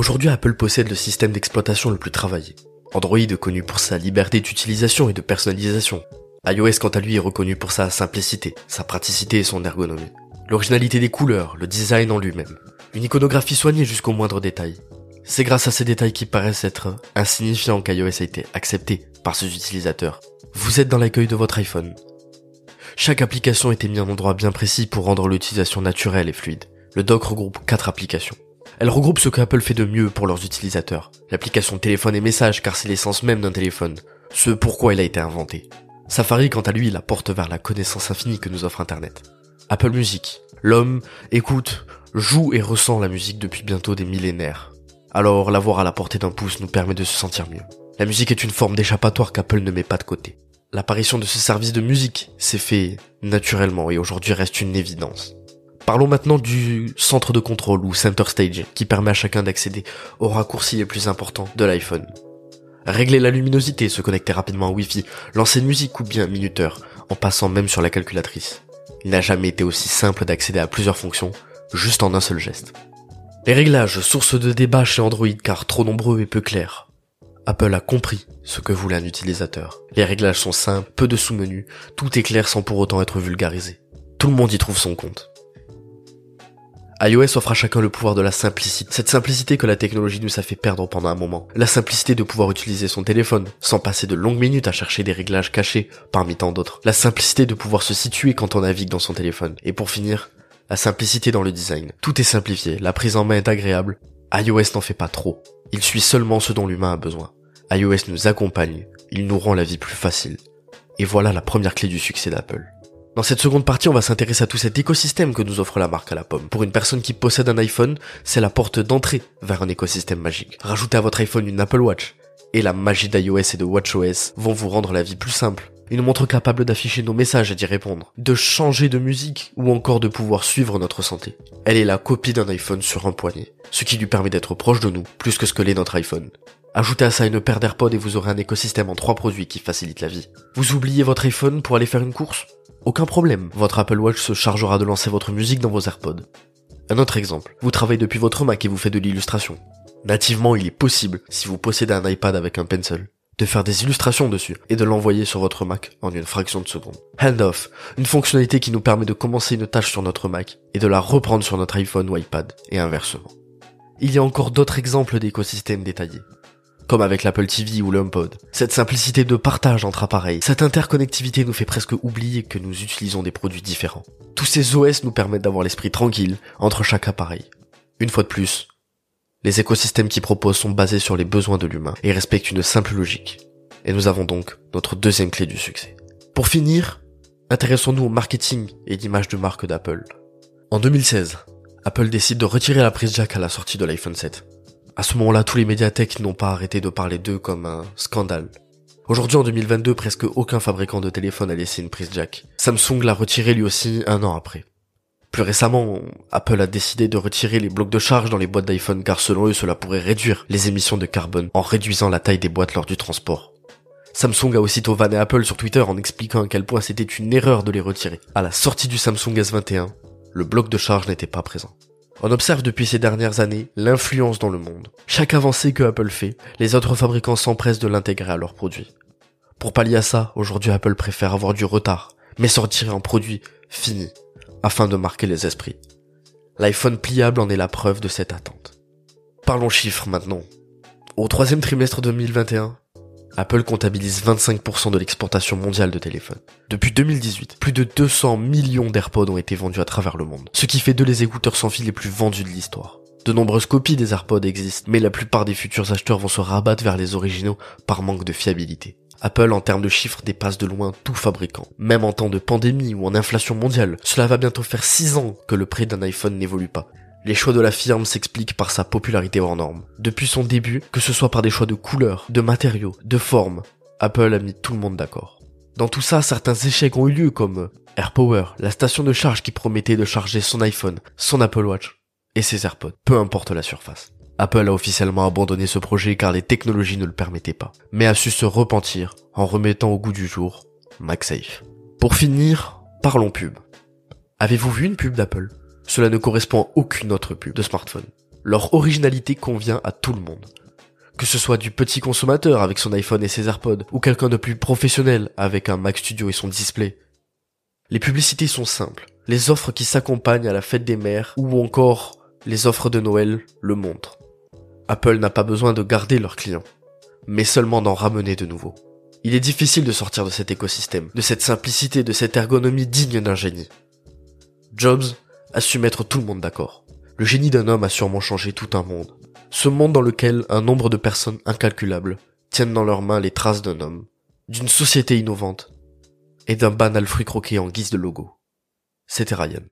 Aujourd'hui, Apple possède le système d'exploitation le plus travaillé. Android est connu pour sa liberté d'utilisation et de personnalisation. iOS quant à lui est reconnu pour sa simplicité, sa praticité et son ergonomie. L'originalité des couleurs, le design en lui-même. Une iconographie soignée jusqu'au moindre détail. C'est grâce à ces détails qui paraissent être insignifiants qu'iOS a été accepté par ses utilisateurs. Vous êtes dans l'accueil de votre iPhone. Chaque application était mise en endroit bien précis pour rendre l'utilisation naturelle et fluide. Le dock regroupe quatre applications. Elle regroupe ce qu'Apple fait de mieux pour leurs utilisateurs. L'application téléphone et message car c'est l'essence même d'un téléphone. Ce pourquoi il a été inventé. Safari quant à lui la porte vers la connaissance infinie que nous offre Internet. Apple Music. L'homme écoute, joue et ressent la musique depuis bientôt des millénaires. Alors l'avoir à la portée d'un pouce nous permet de se sentir mieux. La musique est une forme d'échappatoire qu'Apple ne met pas de côté. L'apparition de ce service de musique s'est fait naturellement et aujourd'hui reste une évidence. Parlons maintenant du centre de contrôle ou center stage qui permet à chacun d'accéder aux raccourcis les plus importants de l'iPhone. Régler la luminosité, se connecter rapidement à Wi-Fi, lancer une musique ou bien minuteur, en passant même sur la calculatrice. Il n'a jamais été aussi simple d'accéder à plusieurs fonctions, juste en un seul geste. Les réglages, source de débat chez Android car trop nombreux et peu clairs. Apple a compris ce que voulait un utilisateur. Les réglages sont simples, peu de sous-menus, tout est clair sans pour autant être vulgarisé. Tout le monde y trouve son compte iOS offre à chacun le pouvoir de la simplicité. Cette simplicité que la technologie nous a fait perdre pendant un moment. La simplicité de pouvoir utiliser son téléphone, sans passer de longues minutes à chercher des réglages cachés parmi tant d'autres. La simplicité de pouvoir se situer quand on navigue dans son téléphone. Et pour finir, la simplicité dans le design. Tout est simplifié, la prise en main est agréable. iOS n'en fait pas trop. Il suit seulement ce dont l'humain a besoin. iOS nous accompagne, il nous rend la vie plus facile. Et voilà la première clé du succès d'Apple. Dans cette seconde partie, on va s'intéresser à tout cet écosystème que nous offre la marque à la pomme. Pour une personne qui possède un iPhone, c'est la porte d'entrée vers un écosystème magique. Rajoutez à votre iPhone une Apple Watch, et la magie d'iOS et de WatchOS vont vous rendre la vie plus simple. Une montre capable d'afficher nos messages et d'y répondre, de changer de musique ou encore de pouvoir suivre notre santé. Elle est la copie d'un iPhone sur un poignet, ce qui lui permet d'être proche de nous plus que ce que l'est notre iPhone. Ajoutez à ça une paire d'AirPods et vous aurez un écosystème en trois produits qui facilite la vie. Vous oubliez votre iPhone pour aller faire une course? Aucun problème, votre Apple Watch se chargera de lancer votre musique dans vos AirPods. Un autre exemple, vous travaillez depuis votre Mac et vous faites de l'illustration. Nativement, il est possible, si vous possédez un iPad avec un pencil, de faire des illustrations dessus et de l'envoyer sur votre Mac en une fraction de seconde. Handoff, une fonctionnalité qui nous permet de commencer une tâche sur notre Mac et de la reprendre sur notre iPhone ou iPad et inversement. Il y a encore d'autres exemples d'écosystèmes détaillés comme avec l'Apple TV ou le HomePod. Cette simplicité de partage entre appareils, cette interconnectivité nous fait presque oublier que nous utilisons des produits différents. Tous ces OS nous permettent d'avoir l'esprit tranquille entre chaque appareil. Une fois de plus, les écosystèmes qui proposent sont basés sur les besoins de l'humain et respectent une simple logique. Et nous avons donc notre deuxième clé du succès. Pour finir, intéressons-nous au marketing et l'image de marque d'Apple. En 2016, Apple décide de retirer la prise jack à la sortie de l'iPhone 7. À ce moment-là, tous les médiathèques n'ont pas arrêté de parler d'eux comme un scandale. Aujourd'hui, en 2022, presque aucun fabricant de téléphone a laissé une prise jack. Samsung l'a retiré lui aussi un an après. Plus récemment, Apple a décidé de retirer les blocs de charge dans les boîtes d'iPhone car selon eux, cela pourrait réduire les émissions de carbone en réduisant la taille des boîtes lors du transport. Samsung a aussitôt vanné Apple sur Twitter en expliquant à quel point c'était une erreur de les retirer. À la sortie du Samsung S21, le bloc de charge n'était pas présent. On observe depuis ces dernières années l'influence dans le monde. Chaque avancée que Apple fait, les autres fabricants s'empressent de l'intégrer à leurs produits. Pour pallier à ça, aujourd'hui Apple préfère avoir du retard, mais sortir un produit fini, afin de marquer les esprits. L'iPhone pliable en est la preuve de cette attente. Parlons chiffres maintenant. Au troisième trimestre 2021, Apple comptabilise 25% de l'exportation mondiale de téléphones. Depuis 2018, plus de 200 millions d'AirPods ont été vendus à travers le monde, ce qui fait d'eux les écouteurs sans fil les plus vendus de l'histoire. De nombreuses copies des AirPods existent, mais la plupart des futurs acheteurs vont se rabattre vers les originaux par manque de fiabilité. Apple en termes de chiffres dépasse de loin tout fabricant. Même en temps de pandémie ou en inflation mondiale, cela va bientôt faire 6 ans que le prix d'un iPhone n'évolue pas. Les choix de la firme s'expliquent par sa popularité hors norme. Depuis son début, que ce soit par des choix de couleurs, de matériaux, de formes, Apple a mis tout le monde d'accord. Dans tout ça, certains échecs ont eu lieu comme AirPower, la station de charge qui promettait de charger son iPhone, son Apple Watch et ses AirPods, peu importe la surface. Apple a officiellement abandonné ce projet car les technologies ne le permettaient pas, mais a su se repentir en remettant au goût du jour MagSafe. Pour finir, parlons pub. Avez-vous vu une pub d'Apple? Cela ne correspond à aucune autre pub de smartphone. Leur originalité convient à tout le monde. Que ce soit du petit consommateur avec son iPhone et ses AirPods, ou quelqu'un de plus professionnel avec un Mac Studio et son display. Les publicités sont simples. Les offres qui s'accompagnent à la fête des mères, ou encore les offres de Noël, le montrent. Apple n'a pas besoin de garder leurs clients, mais seulement d'en ramener de nouveaux. Il est difficile de sortir de cet écosystème, de cette simplicité, de cette ergonomie digne d'un génie. Jobs a su mettre tout le monde d'accord. Le génie d'un homme a sûrement changé tout un monde. Ce monde dans lequel un nombre de personnes incalculables tiennent dans leurs mains les traces d'un homme, d'une société innovante et d'un banal fruit croqué en guise de logo. C'était Ryan.